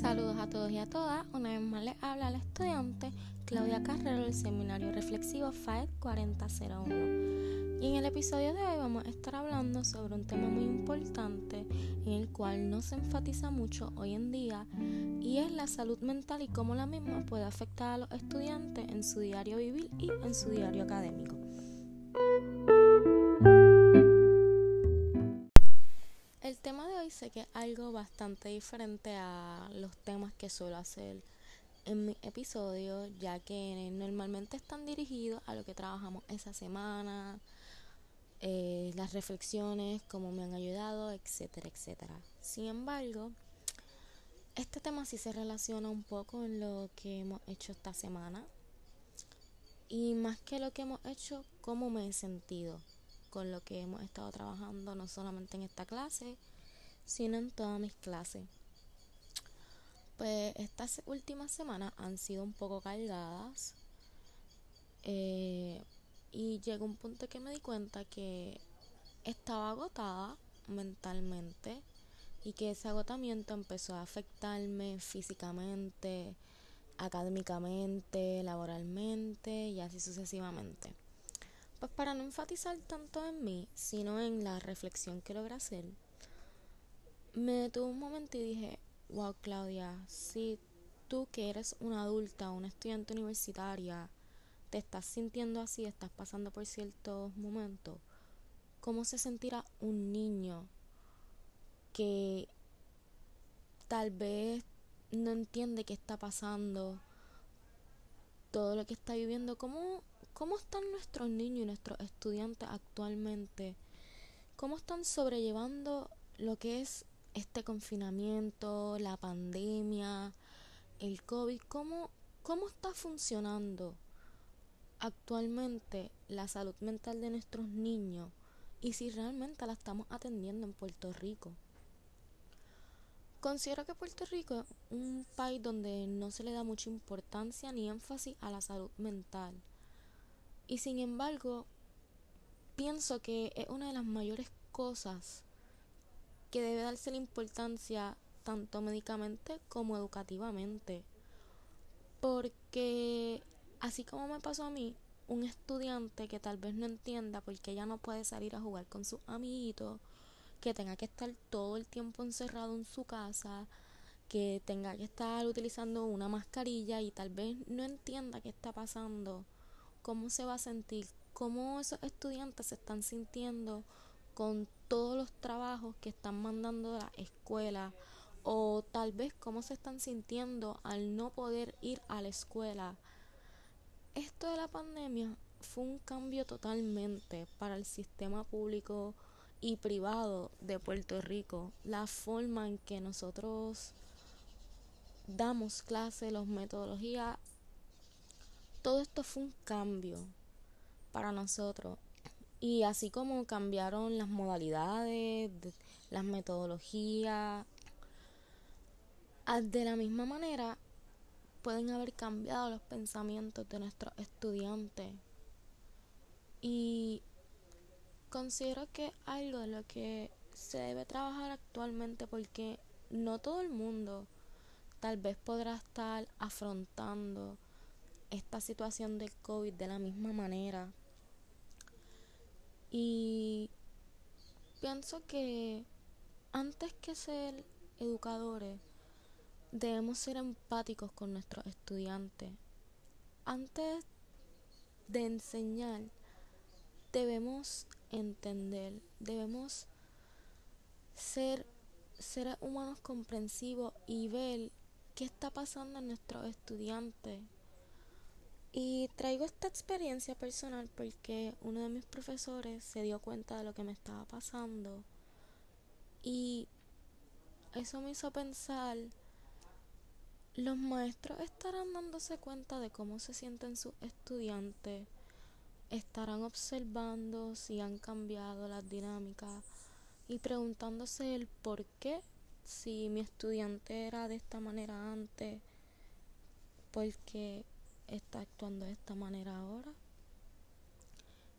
Saludos a todos y a todas. Una vez más les habla la estudiante Claudia Carrero del Seminario Reflexivo FAED 4001. Y en el episodio de hoy vamos a estar hablando sobre un tema muy importante en el cual no se enfatiza mucho hoy en día y es la salud mental y cómo la misma puede afectar a los estudiantes en su diario vivir y en su diario académico. El tema de hoy sé que es algo bastante diferente a los temas que suelo hacer en mi episodio, ya que normalmente están dirigidos a lo que trabajamos esa semana, eh, las reflexiones, cómo me han ayudado, etcétera, etcétera. Sin embargo, este tema sí se relaciona un poco en lo que hemos hecho esta semana y más que lo que hemos hecho, cómo me he sentido con lo que hemos estado trabajando no solamente en esta clase, sino en todas mis clases. Pues estas últimas semanas han sido un poco cargadas eh, y llegó un punto que me di cuenta que estaba agotada mentalmente y que ese agotamiento empezó a afectarme físicamente, académicamente, laboralmente y así sucesivamente. Pues para no enfatizar tanto en mí, sino en la reflexión que logré hacer, me detuve un momento y dije, wow Claudia, si tú que eres una adulta, una estudiante universitaria, te estás sintiendo así, estás pasando por ciertos momentos, ¿cómo se sentirá un niño que tal vez no entiende qué está pasando, todo lo que está viviendo? ¿Cómo ¿Cómo están nuestros niños y nuestros estudiantes actualmente? ¿Cómo están sobrellevando lo que es este confinamiento, la pandemia, el COVID? ¿Cómo, cómo está funcionando actualmente la salud mental de nuestros niños? Y si realmente la estamos atendiendo en Puerto Rico. Considero que Puerto Rico es un país donde no se le da mucha importancia ni énfasis a la salud mental. Y sin embargo, pienso que es una de las mayores cosas que debe darse la importancia tanto médicamente como educativamente. Porque así como me pasó a mí, un estudiante que tal vez no entienda porque ya no puede salir a jugar con sus amiguitos, que tenga que estar todo el tiempo encerrado en su casa, que tenga que estar utilizando una mascarilla y tal vez no entienda qué está pasando cómo se va a sentir, cómo esos estudiantes se están sintiendo con todos los trabajos que están mandando a la escuela o tal vez cómo se están sintiendo al no poder ir a la escuela. Esto de la pandemia fue un cambio totalmente para el sistema público y privado de Puerto Rico. La forma en que nosotros damos clases, las metodologías todo esto fue un cambio para nosotros. Y así como cambiaron las modalidades, las metodologías, de la misma manera pueden haber cambiado los pensamientos de nuestros estudiantes. Y considero que algo de lo que se debe trabajar actualmente porque no todo el mundo tal vez podrá estar afrontando esta situación del COVID de la misma manera. Y pienso que antes que ser educadores, debemos ser empáticos con nuestros estudiantes. Antes de enseñar, debemos entender, debemos ser seres humanos comprensivos y ver qué está pasando en nuestros estudiantes, y traigo esta experiencia personal porque uno de mis profesores se dio cuenta de lo que me estaba pasando. Y eso me hizo pensar, los maestros estarán dándose cuenta de cómo se sienten sus estudiantes, estarán observando si han cambiado las dinámicas y preguntándose el por qué, si mi estudiante era de esta manera antes, porque está actuando de esta manera ahora.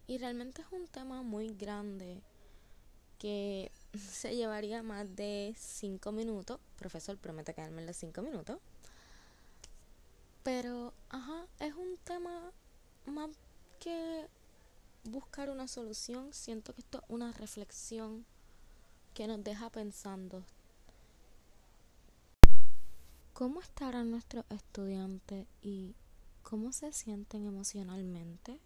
Y realmente es un tema muy grande que se llevaría más de 5 minutos. Profesor, promete quedarme en los 5 minutos. Pero, ajá, es un tema más que buscar una solución. Siento que esto es una reflexión que nos deja pensando. ¿Cómo estarán nuestros estudiantes y cómo se sienten emocionalmente?